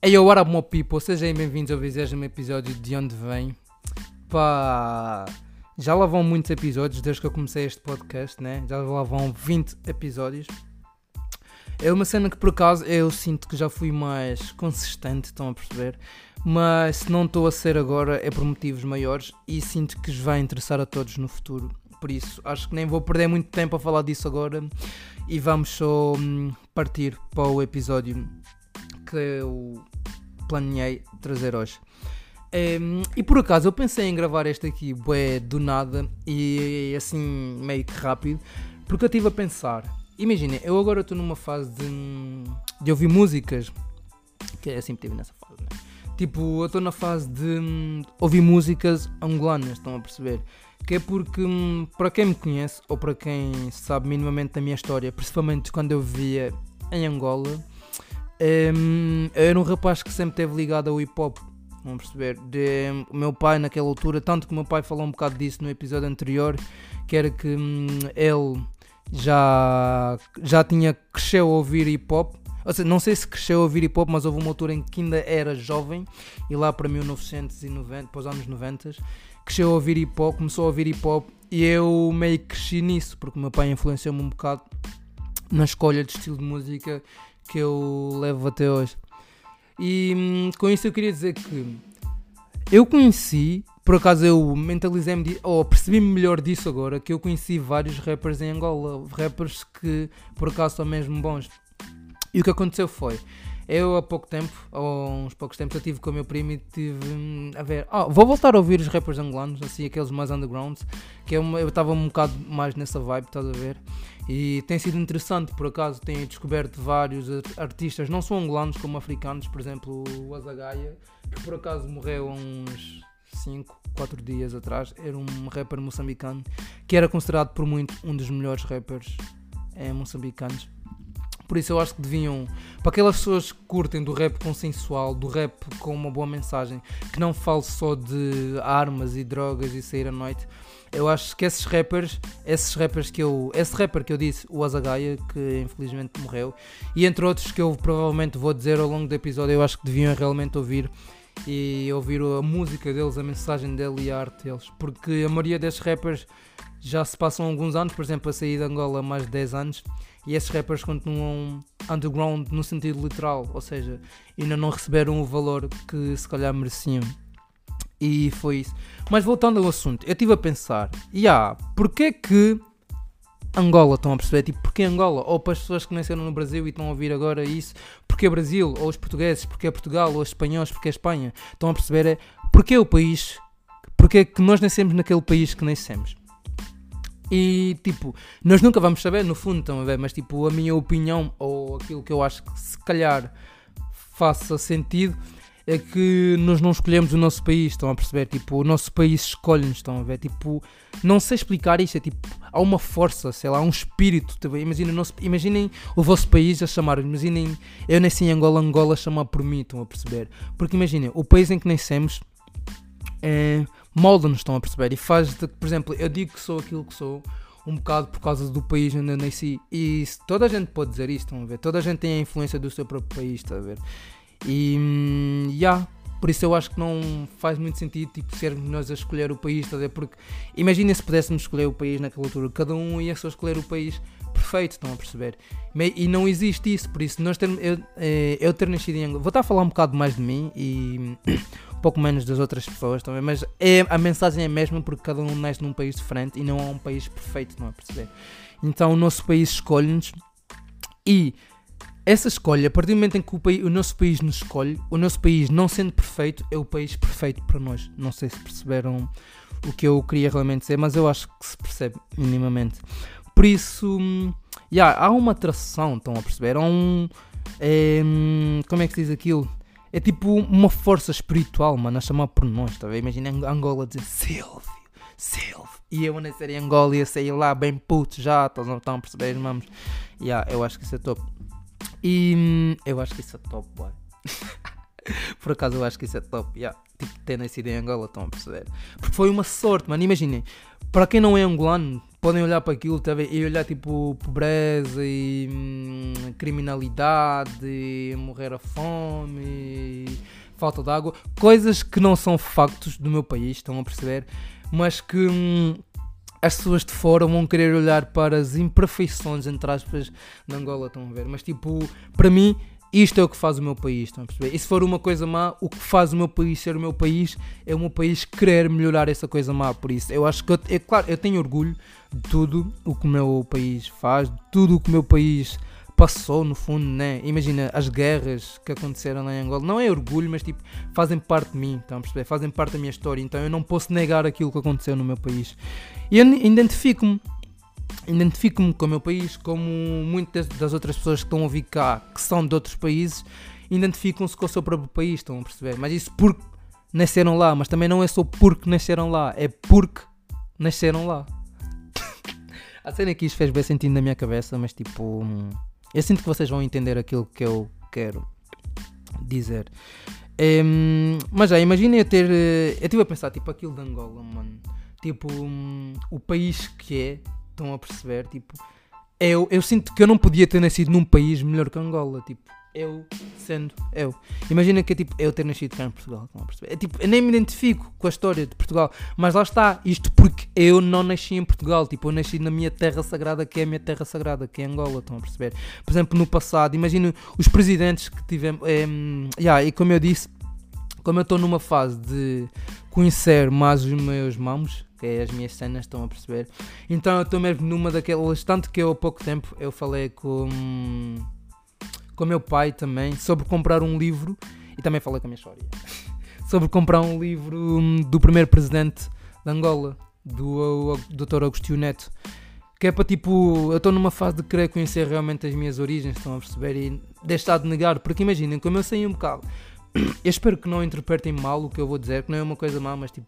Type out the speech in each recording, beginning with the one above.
Hey, what up, my people? Sejam bem-vindos ao 20 episódio de Onde Vem. Pá, já lá vão muitos episódios desde que eu comecei este podcast, né? Já lá vão 20 episódios. É uma cena que por acaso eu sinto que já fui mais consistente, estão a perceber? Mas se não estou a ser agora é por motivos maiores e sinto que vai interessar a todos no futuro. Por isso, acho que nem vou perder muito tempo a falar disso agora e vamos só hum, partir para o episódio que eu planeei trazer hoje. Um, e por acaso eu pensei em gravar este aqui bué, do nada e assim meio que rápido, porque eu estive a pensar. Imaginem, eu agora estou numa fase de, de ouvir músicas, que é que estive nessa fase, né? Tipo, eu estou na fase de hum, ouvir músicas angolanas, estão a perceber? Que é porque, hum, para quem me conhece, ou para quem sabe minimamente da minha história, principalmente quando eu vivia em Angola, um, era um rapaz que sempre esteve ligado ao hip hop. Vão perceber? De, meu pai, naquela altura, tanto que o meu pai falou um bocado disso no episódio anterior, que era que hum, ele já, já tinha cresceu a ouvir hip hop. Ou seja, não sei se cresceu a ouvir hip hop, mas houve uma altura em que ainda era jovem, e lá para 1990, para os anos 90, cresceu a ouvir hip hop, começou a ouvir hip hop, e eu meio que cresci nisso, porque o meu pai influenciou-me um bocado na escolha de estilo de música que eu levo até hoje. E hum, com isso eu queria dizer que eu conheci, por acaso eu mentalizei-me, ou percebi-me melhor disso agora, que eu conheci vários rappers em Angola, rappers que por acaso são mesmo bons. E o que aconteceu foi, eu há pouco tempo, há uns poucos tempos, eu estive com o meu primo e tive hum, a ver. Ah, vou voltar a ouvir os rappers angolanos, assim, aqueles mais undergrounds, que eu estava um bocado mais nessa vibe, estás a ver? E tem sido interessante, por acaso, tenho descoberto vários artistas, não só angolanos como africanos, por exemplo, o Azagaia, que por acaso morreu há uns 5, 4 dias atrás, era um rapper moçambicano, que era considerado por muito um dos melhores rappers é, moçambicanos. Por isso eu acho que deviam, para aquelas pessoas que curtem do rap consensual, do rap com uma boa mensagem, que não fale só de armas e drogas e sair à noite, eu acho que esses rappers, esses rappers que eu, esse rapper que eu disse, o Azagaia, que infelizmente morreu, e entre outros que eu provavelmente vou dizer ao longo do episódio, eu acho que deviam realmente ouvir e ouvir a música deles, a mensagem dele e a arte deles, porque a maioria desses rappers já se passam alguns anos, por exemplo, a sair de Angola há mais de 10 anos, e esses rappers continuam underground no sentido literal, ou seja, ainda não receberam o valor que se calhar mereciam. E foi isso. Mas voltando ao assunto, eu estive a pensar, e yeah, porquê que Angola, estão a perceber? Tipo, porquê Angola? Ou para as pessoas que nasceram no Brasil e estão a ouvir agora isso, porquê Brasil? Ou os portugueses, porquê Portugal? Ou os espanhóis, porquê Espanha? Estão a perceber? É, porquê o país? Porquê que nós nascemos naquele país que nascemos? E tipo, nós nunca vamos saber, no fundo, estão a ver? Mas tipo, a minha opinião, ou aquilo que eu acho que se calhar faça sentido, é que nós não escolhemos o nosso país, estão a perceber? Tipo, o nosso país escolhe-nos, estão a ver? Tipo, não sei explicar isto, é tipo, há uma força, sei lá, há um espírito também. Imaginem, nosso, imaginem o vosso país a chamar, imaginem, eu nasci em Angola, Angola chamar por mim, estão a perceber? Porque imaginem, o país em que nascemos é, molda-nos, estão a perceber? E faz, de, por exemplo, eu digo que sou aquilo que sou um bocado por causa do país onde eu nasci. E toda a gente pode dizer isto, estão a ver? Toda a gente tem a influência do seu próprio país, está a ver? E yeah, por isso eu acho que não faz muito sentido tipo, sermos nós a escolher o país, porque imagina se pudéssemos escolher o país naquela altura, cada um ia só escolher o país perfeito, estão a perceber? E não existe isso, por isso nós termos, eu, eh, eu ter nascido em Angola, vou estar a falar um bocado mais de mim e um pouco menos das outras pessoas também, mas é, a mensagem é a mesma porque cada um nasce num país diferente e não há um país perfeito, estão a perceber? Então o nosso país escolhe-nos e essa escolha, a partir do momento em que o, país, o, nosso país nos escolhe, o nosso país não sendo perfeito, é o país perfeito para nós. Não sei se perceberam o que eu queria realmente dizer, mas eu acho que se percebe minimamente. Por isso, yeah, há uma atração, estão a perceber? Há um. É, como é que se diz aquilo? É tipo uma força espiritual, mano, a chamar por nós, tá? Imagina Angola dizer Silvio, Silvio. E eu a nascer em Angola ia sair lá bem puto já, estão a perceber, irmãos? Yeah, eu acho que isso é top. E hum, eu acho que isso é top, boy. Por acaso eu acho que isso é top, yeah. Tipo, ter nascido em Angola, estão a perceber? Porque foi uma sorte, mano. Imaginem, para quem não é angolano, podem olhar para aquilo tá e olhar tipo pobreza e hum, criminalidade, e morrer a fome, e falta de água, coisas que não são factos do meu país, estão a perceber? Mas que hum, as pessoas de fora vão querer olhar para as imperfeições, entre aspas, de Angola, estão a ver? Mas tipo, para mim, isto é o que faz o meu país, estão a perceber? E se for uma coisa má, o que faz o meu país ser o meu país é o meu país querer melhorar essa coisa má. Por isso, eu acho que, eu, é claro, eu tenho orgulho de tudo o que o meu país faz, de tudo o que o meu país passou, no fundo, né? Imagina as guerras que aconteceram lá em Angola. Não é orgulho, mas tipo, fazem parte de mim, estão a perceber? Fazem parte da minha história. Então eu não posso negar aquilo que aconteceu no meu país. E eu identifico-me identifico-me com o meu país, como muitas das outras pessoas que estão a vir cá, que são de outros países, identificam-se com o seu próprio país, estão a perceber? Mas isso porque nasceram lá, mas também não é só porque nasceram lá, é porque nasceram lá. a cena que isto fez bem sentido na minha cabeça, mas tipo, eu sinto que vocês vão entender aquilo que eu quero dizer. Um, mas já, imaginem eu ter. Eh, eu estive a pensar, tipo, aquilo de Angola, mano. Tipo, um, o país que é, Estão a perceber? Tipo, eu, eu sinto que eu não podia ter nascido num país melhor que Angola. Tipo, eu sendo eu. Imagina que é tipo eu ter nascido cá em Portugal. Estão a perceber? É, tipo, eu nem me identifico com a história de Portugal. Mas lá está. Isto porque eu não nasci em Portugal. Tipo, eu nasci na minha terra sagrada, que é a minha terra sagrada, que é Angola. Estão a perceber? Por exemplo, no passado, imagina os presidentes que tivemos. É, yeah, e como eu disse, como eu estou numa fase de conhecer mais os meus mamos que é as minhas cenas, estão a perceber? Então eu estou mesmo numa daquelas. Tanto que eu há pouco tempo eu falei com com meu pai também sobre comprar um livro e também falei com a minha história sobre comprar um livro hum, do primeiro presidente de Angola, do Dr. Agostinho Neto. Que é para tipo, eu estou numa fase de querer conhecer realmente as minhas origens, estão a perceber? E deixar de negar, porque imaginem, como eu sei um bocado, eu espero que não interpretem mal o que eu vou dizer, que não é uma coisa má, mas tipo,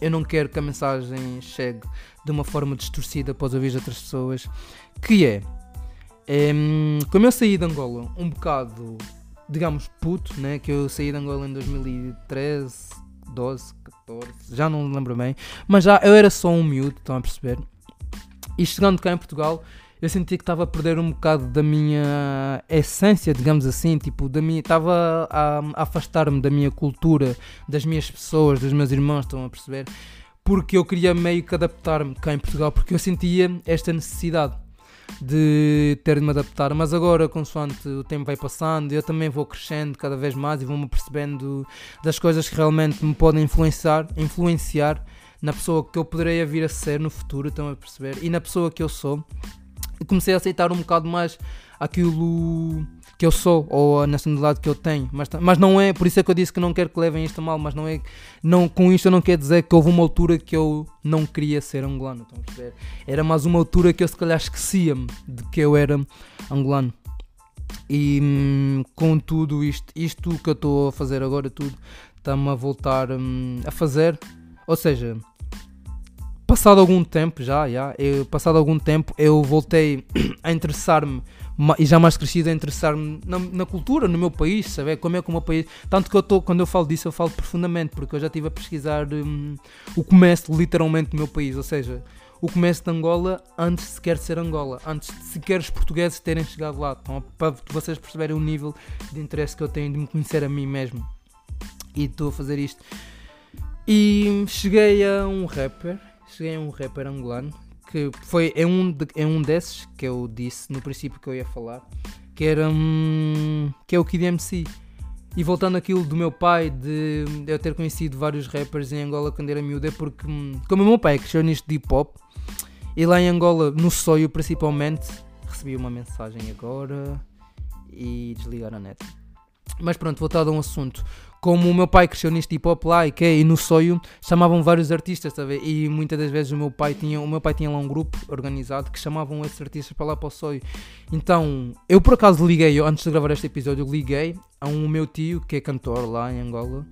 eu não quero que a mensagem chegue de uma forma distorcida para os ouvidos de outras pessoas, que é, é, como eu saí de Angola um bocado, digamos, puto, né, que eu saí de Angola em 2013, 12, 14, já não lembro bem, mas já eu era só um miúdo, estão a perceber? E chegando cá em Portugal, eu senti que estava a perder um bocado da minha essência, digamos assim, tipo, da minha, estava a, a afastar-me da minha cultura, das minhas pessoas, dos meus irmãos, estão a perceber? Porque eu queria meio que adaptar-me cá em Portugal, porque eu sentia esta necessidade de ter de me adaptar, mas agora, consoante o tempo vai passando, eu também vou crescendo cada vez mais e vou-me percebendo das coisas que realmente me podem influenciar, influenciar na pessoa que eu poderei vir a ser no futuro, estão a perceber? E na pessoa que eu sou comecei a aceitar um bocado mais aquilo que eu sou ou a nacionalidade que eu tenho, mas, mas não é, por isso é que eu disse que não quero que levem isto mal, mas não é, não, com isto eu não quero dizer que houve uma altura que eu não queria ser angolano, estão a perceber? Era mais uma altura que eu se calhar esquecia-me de que eu era angolano. E hum, com tudo isto, isto que eu estou a fazer agora, tudo, está-me a voltar hum, a fazer, ou seja, passado algum tempo já, já eu, passado algum tempo eu voltei a interessar-me e já mais crescido a interessar-me na, na, cultura, no meu país, saber como é que o meu país. Tanto que eu estou, quando eu falo disso, eu falo profundamente, porque eu já estive a pesquisar um, o começo literalmente do meu país, ou seja, o começo de Angola antes de sequer ser Angola, antes de sequer os portugueses terem chegado lá, então, para vocês perceberem o nível de interesse que eu tenho de me conhecer a mim mesmo. E estou a fazer isto. E cheguei a um rapper cheguei a um rapper angolano que foi é um, de, é um desses que eu disse no princípio que eu ia falar, que era um, que é o Kid MC. E voltando aquilo do meu pai, de, eu ter conhecido vários rappers em Angola quando era miúdo, é porque, hum, como o meu pai cresceu nisto de hip hop, e lá em Angola, no Soio principalmente, recebi uma mensagem agora e desligar a net. Mas pronto, voltado a um assunto como o meu pai cresceu neste hip hop lá e, que, e no sonho chamavam vários artistas, tá e muitas das vezes o meu pai tinha, o meu pai tinha lá um grupo organizado que chamavam esses artistas para lá para o sonho. Então, eu por acaso liguei, antes de gravar este episódio, liguei a um meu tio que é cantor lá em Angola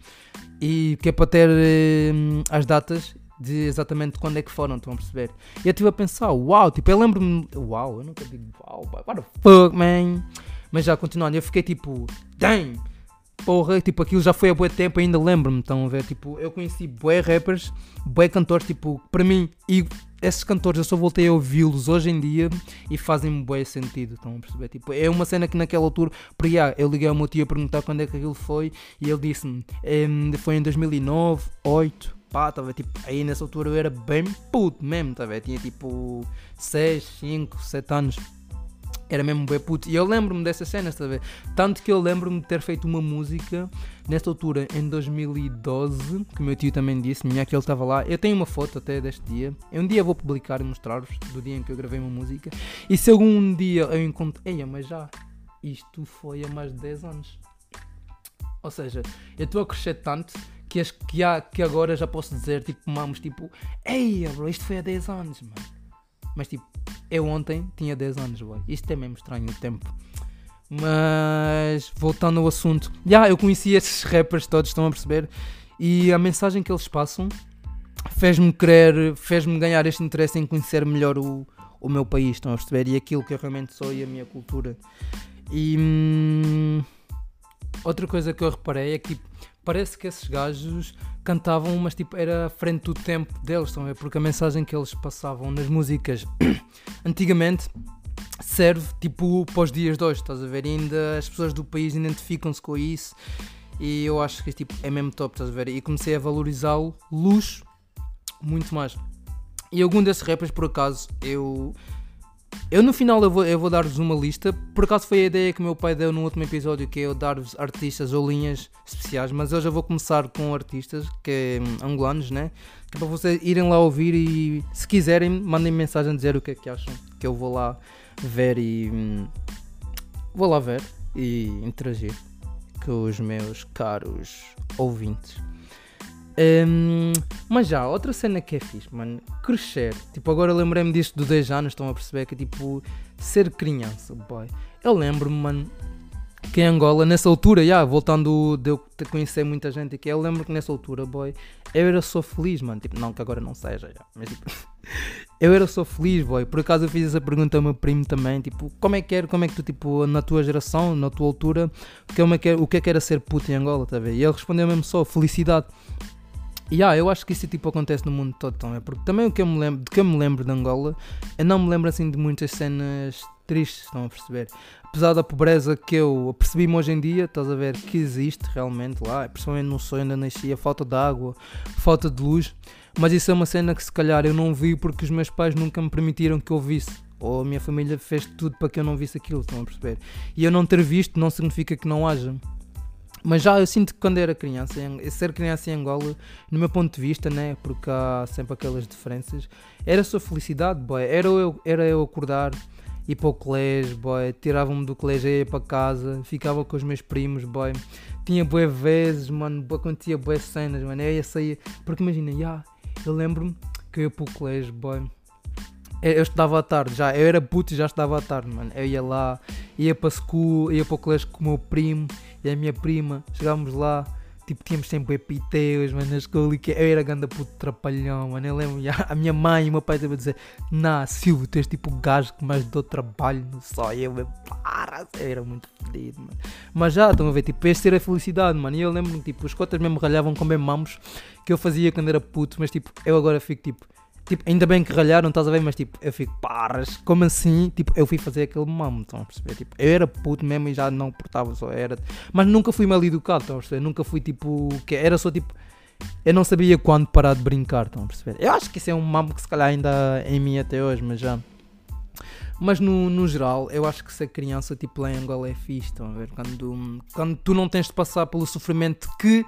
e que é para ter eh, as datas de exatamente quando é que foram, estão a perceber? E eu estive a pensar, uau, tipo, eu lembro-me, uau, eu nunca digo uau, what the fuck, man. Mas já continuando, eu fiquei tipo, dang porra, tipo, aquilo já foi há bué tempo, ainda lembro-me, estão a ver? Tipo, eu conheci bué rappers, bué cantores, tipo, para mim, e esses cantores eu só voltei a ouvi-los hoje em dia e fazem-me bem sentido, estão a perceber? Tipo, é uma cena que naquela altura, por yeah, eu liguei ao meu tio a perguntar quando é que aquilo foi e ele disse-me, foi em 2009, 8, pá, tava tipo, aí nessa altura eu era bem puto mesmo, tá Tinha tipo 6, 5, 7 anos era mesmo bem puto. E eu lembro-me dessa cena, está a ver? Tanto que eu lembro-me de ter feito uma música nesta altura, em 2012, que o meu tio também disse, minha que ele estava lá. Eu tenho uma foto até deste dia. Eu um dia vou publicar e mostrar-vos do dia em que eu gravei uma música. E se algum dia eu encontro. Eia, mas já, isto foi há mais de 10 anos. Ou seja, eu estou a crescer tanto que, as, que, há, que agora já posso dizer, tipo, mamos, tipo, eia, bro, isto foi há 10 anos, mano. Mas tipo, eu ontem tinha 10 anos, boy. Isto é mesmo estranho o tempo. Mas voltando ao assunto, já yeah, eu conheci esses rappers todos, estão a perceber? E a mensagem que eles passam fez-me querer, fez-me ganhar este interesse em conhecer melhor o, o meu país, estão a perceber? E aquilo que eu realmente sou e a minha cultura. E hum, outra coisa que eu reparei é que tipo, parece que esses gajos cantavam, mas tipo, era à frente do tempo deles, estão a? Porque a mensagem que eles passavam nas músicas antigamente serve tipo para os dias de hoje, estás a ver? E ainda as pessoas do país identificam-se com isso e eu acho que tipo, é mesmo top, estás a ver? E comecei a valorizá-lo, luxo, muito mais. E algum desses rappers, por acaso, eu eu no final eu vou, eu vou dar-vos uma lista. Por acaso foi a ideia que meu pai deu no último episódio, que é eu dar-vos artistas ou linhas especiais, mas eu vou começar com artistas, que é hum, angolanos, né? Que é para vocês irem lá ouvir e se quiserem, mandem mensagem dizer o que é que acham. Que eu vou lá ver e. Hum, vou lá ver e interagir com os meus caros ouvintes. Um, mas já, outra cena que é fixe, mano, crescer. Tipo, agora lembrei-me disto de 10 anos, estão a perceber que é tipo ser criança, boy. Eu lembro-me, mano, que em Angola, nessa altura, já, voltando de eu conhecer muita gente aqui, eu lembro que nessa altura, boy, eu era só feliz, mano. Tipo, não que agora não seja, já, mas tipo, eu era só feliz, boy. Por acaso eu fiz essa pergunta ao meu primo também, tipo, como é que era, como é que tu, tipo, na tua geração, na tua altura, como é que, o que é que era ser puto em Angola, tá a ver? E ele respondeu mesmo só, felicidade. E yeah, eu acho que isso tipo acontece no mundo todo também, porque também o que eu me lembro, de que eu me lembro de Angola, eu não me lembro assim de muitas cenas tristes, estão a perceber? Apesar da pobreza que eu percebi-me hoje em dia, estás a ver que existe realmente lá, principalmente no sonho ainda nasci, a falta de água, falta de luz, mas isso é uma cena que se calhar eu não vi porque os meus pais nunca me permitiram que eu visse ou a minha família fez tudo para que eu não visse aquilo, estão a perceber? E eu não ter visto não significa que não haja. Mas já eu sinto que quando era criança, ser criança em Angola, no meu ponto de vista, né, porque há sempre aquelas diferenças, era só felicidade, boy. Era eu, era eu acordar, ir para o colégio, boy. Tirava-me do colégio ia para casa, ficava com os meus primos, boy. Tinha boas vezes, mano, acontecia boas cenas, mano. Eu ia sair, porque imagina, yeah, eu lembro-me que eu ia para o colégio, boy. Eu estudava à tarde, já, eu era puto e já estudava à tarde, mano. Eu ia lá, ia para a school, ia para o colégio com o meu primo e a minha prima, chegávamos lá, tipo, tínhamos sempre epiteus, mano, na escola, que eu era ganda puto trapalhão, mano, eu lembro, a minha mãe e o meu pai estavam a dizer, nah, Silvio, tu és tipo o gajo que mais deu trabalho no só, eu, para, eu era muito fedido, mano, mas já, estão a ver, tipo, este era a felicidade, mano, e eu lembro-me, tipo, os cotas mesmo ralhavam com bem mamos, que eu fazia quando era puto, mas tipo, eu agora fico, tipo, Tipo, ainda bem que ralharam, estás a ver? Mas tipo, eu fico, paras, como assim? Tipo, eu fui fazer aquele mamo, estão a perceber? Tipo, eu era puto mesmo e já não portava, só era. Mas nunca fui mal educado, estão a perceber? Nunca fui tipo, que era só tipo. Eu não sabia quando parar de brincar, estão a perceber? Eu acho que isso é um mamo que se calhar ainda em mim até hoje, mas já. Mas no, no geral, eu acho que ser criança, tipo, lá em Angola é fixe, estão a ver? Quando, quando tu não tens de passar pelo sofrimento que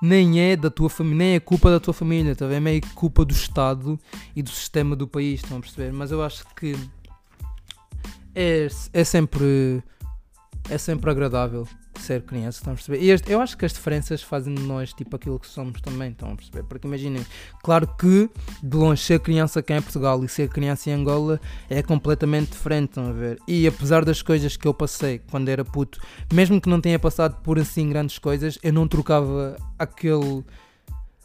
nem é da tua família, nem é culpa da tua família, tá é meio culpa do Estado e do sistema do país, estão a perceber? Mas eu acho que é, é sempre é sempre agradável ser criança, estão a perceber? E este, eu acho que as diferenças fazem de nós tipo aquilo que somos também, estão a perceber? Porque imaginem, claro que de longe ser criança cá em Portugal e ser criança em Angola é completamente diferente, estão a ver? E apesar das coisas que eu passei quando era puto, mesmo que não tenha passado por assim grandes coisas, eu não trocava aquele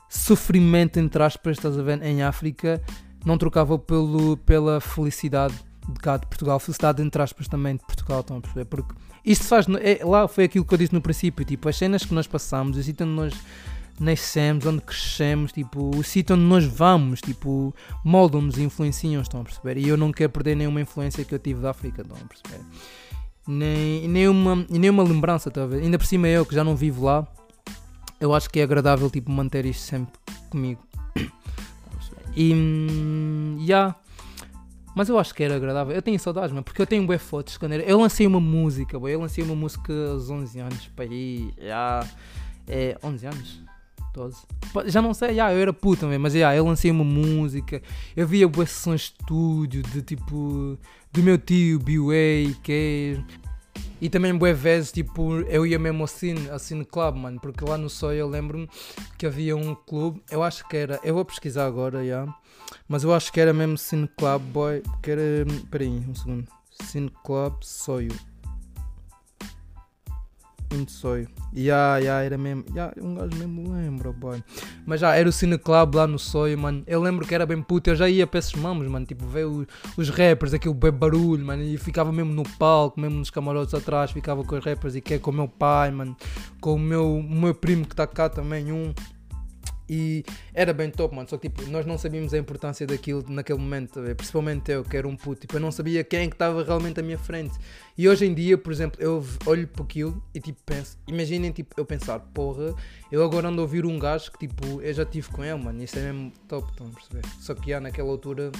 sofrimento entre aspas, estás a ver, em África, não trocava pelo, pela felicidade de cá de Portugal, felicidade entre aspas também de Portugal, estão a perceber? Porque isto faz. É, lá foi aquilo que eu disse no princípio, tipo, as cenas que nós passamos, assim, nós nascemos, onde crescemos, tipo, o sítio onde nós vamos, tipo, moldam-nos e influenciam, estão a perceber? E eu não quero perder nenhuma influência que eu tive da África, estão a perceber? Nem, nem, uma, nem uma lembrança, a ver? Ainda por cima eu que já não vivo lá, eu acho que é agradável, tipo, manter isto sempre comigo. e, hum, yeah. Mas eu acho que era agradável. Eu tenho saudades, mano, porque eu tenho bué fotos quando era. Eu lancei uma música, boy. Eu lancei uma música aos 11 anos, para aí. Já. É. 11 anos? 12. Já não sei, já, eu era puta mesmo, mas já, eu lancei uma música. Eu via boas sessões de estúdio de tipo. do meu tio, B.U.A., que e também bué vezes, tipo, eu ia mesmo ao cine, ao cine club, mano, porque lá no Soy eu lembro-me que havia um clube, eu acho que era, eu vou pesquisar agora, já, mas eu acho que era mesmo Cine Club Boy, que era, peraí, um segundo, Cine Club Soio muito sonho. E yeah, yeah, era mesmo. Yeah, um gajo mesmo lembra, boy. Mas já, era o Cine Club lá no sonho, mano. Eu lembro que era bem puto. Eu já ia para esses mamos, mano. Tipo, ver os, os rappers, aquele bem barulho, mano. E ficava mesmo no palco, mesmo nos camarotes atrás. Ficava com os rappers e que é com o meu pai, mano. Com o meu, o meu primo que está cá também, um. E era bem top, mano. Só que tipo, nós não sabíamos a importância daquilo naquele momento, principalmente eu, que era um puto. Tipo, eu não sabia quem é que estava realmente à minha frente. E hoje em dia, por exemplo, eu olho para aquilo e tipo penso, imaginem tipo, eu pensar, porra, eu agora ando a ouvir um gajo que tipo, eu já tive com ele, mano. Isso é mesmo top, estão a perceber? Só que já naquela altura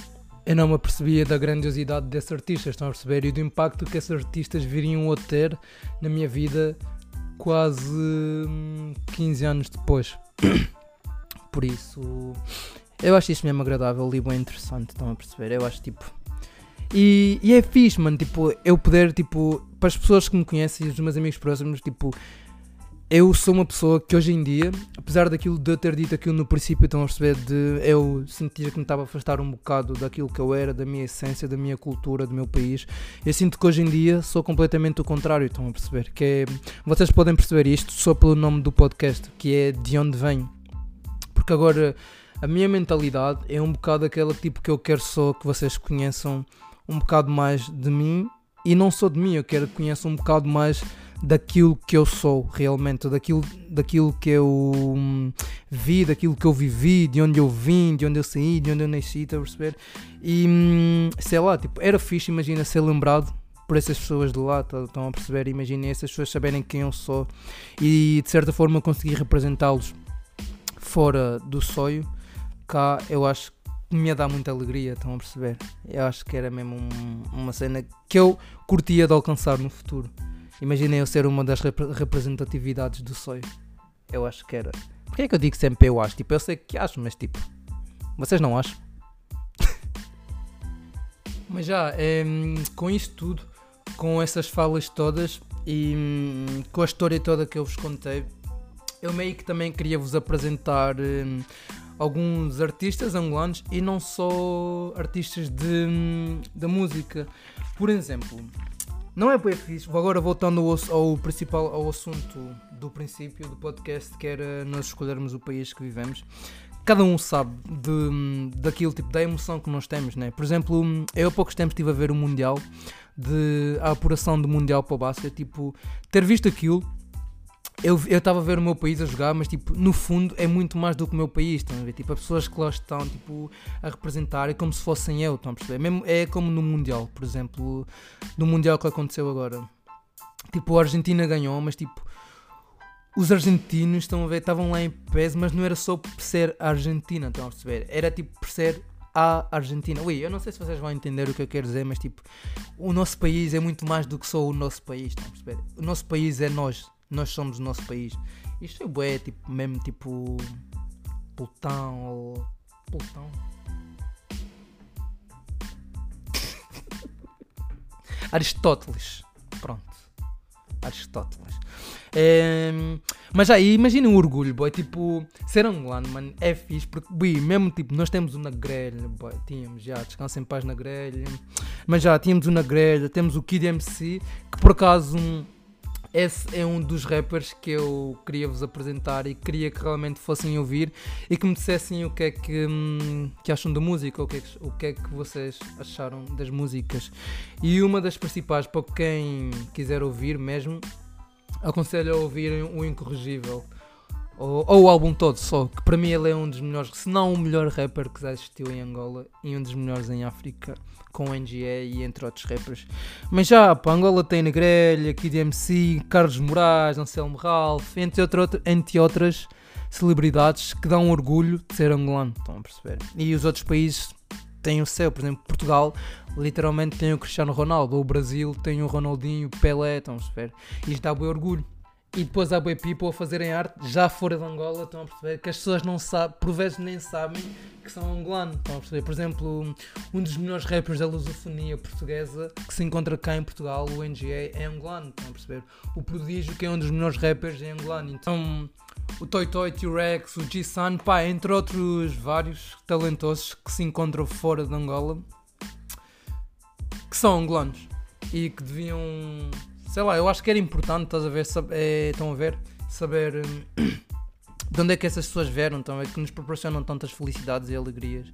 eu não me apercebia da grandiosidade desses artistas, estão a perceber? E do impacto que esses artistas viriam a ter na minha vida quase 15 hum, anos depois. Por isso, eu acho isto mesmo agradável e bem interessante, estão a perceber? Eu acho tipo. E, e é fixe, mano, tipo, eu poder, tipo, para as pessoas que me conhecem e os meus amigos próximos, tipo, eu sou uma pessoa que hoje em dia, apesar daquilo de eu ter dito aquilo no princípio, estão a perceber, de eu sentir que me estava a afastar um bocado daquilo que eu era, da minha essência, da minha cultura, do meu país, eu sinto que hoje em dia sou completamente o contrário, estão a perceber? Que é, vocês podem perceber isto só pelo nome do podcast, que é De Onde Venho porque agora a minha mentalidade é um bocado aquela tipo que eu quero só que vocês conheçam um bocado mais de mim e não só de mim, eu quero que conheçam um bocado mais daquilo que eu sou realmente, daquilo, daquilo que eu hum, vi, daquilo que eu vivi, de onde eu vim, de onde eu saí, de onde eu nasci, está a perceber? E hum, sei lá, tipo, era fixe, imagina ser lembrado por essas pessoas de lá, tá, estão a perceber? Imaginem essas pessoas saberem quem eu sou e de certa forma conseguir representá-los fora do sonho, cá eu acho que me ia dar muita alegria, estão a perceber? Eu acho que era mesmo um, uma cena que eu curtia de alcançar no futuro. Imaginem eu ser uma das rep representatividades do sonho. Eu acho que era. Porquê é que eu digo sempre eu acho? Tipo, eu sei que acho, mas tipo, vocês não acham? mas já, é, com isto tudo, com essas falas todas e hum, com a história toda que eu vos contei, eu meio que também queria vos apresentar hum, alguns artistas angolanos e não só artistas de, hum, da música. Por exemplo, não é bem fixe, agora voltando ao, ao, principal ao assunto do princípio do podcast, que era nós escolhermos o país que vivemos. Cada um sabe de, hum, daquilo, tipo, da emoção que nós temos, né? Por exemplo, eu há poucos tempos estive a ver o Mundial, de, a apuração do Mundial para o basquete, tipo, ter visto aquilo eu estava a ver o meu país a jogar, mas tipo, no fundo é muito mais do que o meu país, estão a ver? Tipo, as pessoas que lá estão tipo, a representar é como se fossem eu, estão a perceber? Mesmo, é como no Mundial, por exemplo, no Mundial que aconteceu agora. Tipo, a Argentina ganhou, mas tipo, os argentinos estão a ver, estavam lá em pés, mas não era só por ser a Argentina, estão a perceber? Era tipo por ser a Argentina. Ui, eu não sei se vocês vão entender o que eu quero dizer, mas tipo, o nosso país é muito mais do que só o nosso país, estão a perceber? O nosso país é nós nós somos o nosso país. Isto é bué, tipo, mesmo tipo Plutão ou. Plutão? Aristóteles. Pronto. Aristóteles. É, mas aí, imagina o orgulho, boy. Tipo, ser angolano, mano, é fixe. Porque, boy, mesmo tipo, nós temos uma grelha, boy. Tínhamos já, descansa em paz na grelha. Mas já tínhamos uma grelha, temos o Kid MC, que por acaso. Um, esse é um dos rappers que eu queria vos apresentar e queria que realmente fossem ouvir e que me dissessem o que é que, hum, que acham da música, o que, é que, o que é que vocês acharam das músicas. E uma das principais, para quem quiser ouvir mesmo, aconselho a ouvirem o Incorrigível. Ou, ou, o álbum todo só, que para mim ele é um dos melhores, se não o melhor rapper que já existiu em Angola e um dos melhores em África, com NGE e entre outros rappers. Mas já, pá, Angola tem Negrelha, Kid MC, Carlos Moraes, Anselmo Ralph, entre, outro, entre outras celebridades que dão orgulho de ser angolano, estão a perceber? E os outros países têm o seu, por exemplo, Portugal literalmente tem o Cristiano Ronaldo, ou o Brasil tem o Ronaldinho, Pelé, estão a perceber? E isto dá bem orgulho. E depois há boi people a fazerem arte já fora de Angola, estão a perceber? Que as pessoas não sabem, por vezes nem sabem que são angolanos, estão a perceber? Por exemplo, um dos melhores rappers da lusofonia portuguesa que se encontra cá em Portugal, o NGA, é angolano, estão a perceber? O Prodígio, que é um dos melhores rappers, é angolano. Então, o Toy Toy, T-Rex, o G-Sun, pá, entre outros vários talentosos que se encontram fora de Angola, que são angolanos e que deviam sei lá, eu acho que era importante, estás a ver, é, estão a ver, saber hum, de onde é que essas pessoas vieram, a ver, que nos proporcionam tantas felicidades e alegrias.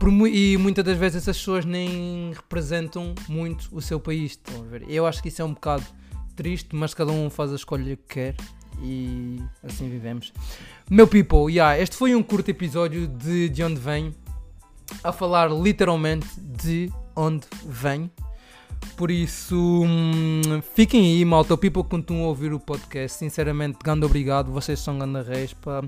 Por, e muitas das vezes essas pessoas nem representam muito o seu país, estão a ver. Eu acho que isso é um bocado triste, mas cada um faz a escolha que quer e assim vivemos. Meu people, yeah, este foi um curto episódio de De Onde Venho, a falar literalmente de onde venho. Por isso, hum, fiquem aí, malta. O people continuam a ouvir o podcast. Sinceramente, grande obrigado. Vocês são grande reis, pá.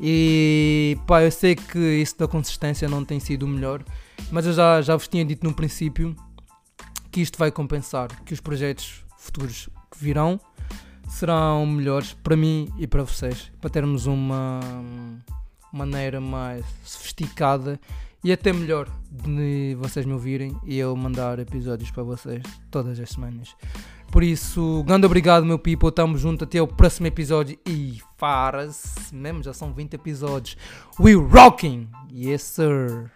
E pá, eu sei que isso da consistência não tem sido o melhor, mas eu já, já vos tinha dito no princípio que isto vai compensar, que os projetos futuros que virão serão melhores para mim e para vocês, para termos uma maneira mais sofisticada e até melhor de vocês me ouvirem e eu mandar episódios para vocês todas as semanas. Por isso, grande obrigado, meu people. Tamo junto até o próximo episódio. E faras, mesmo já são 20 episódios. We rocking! Yes, sir!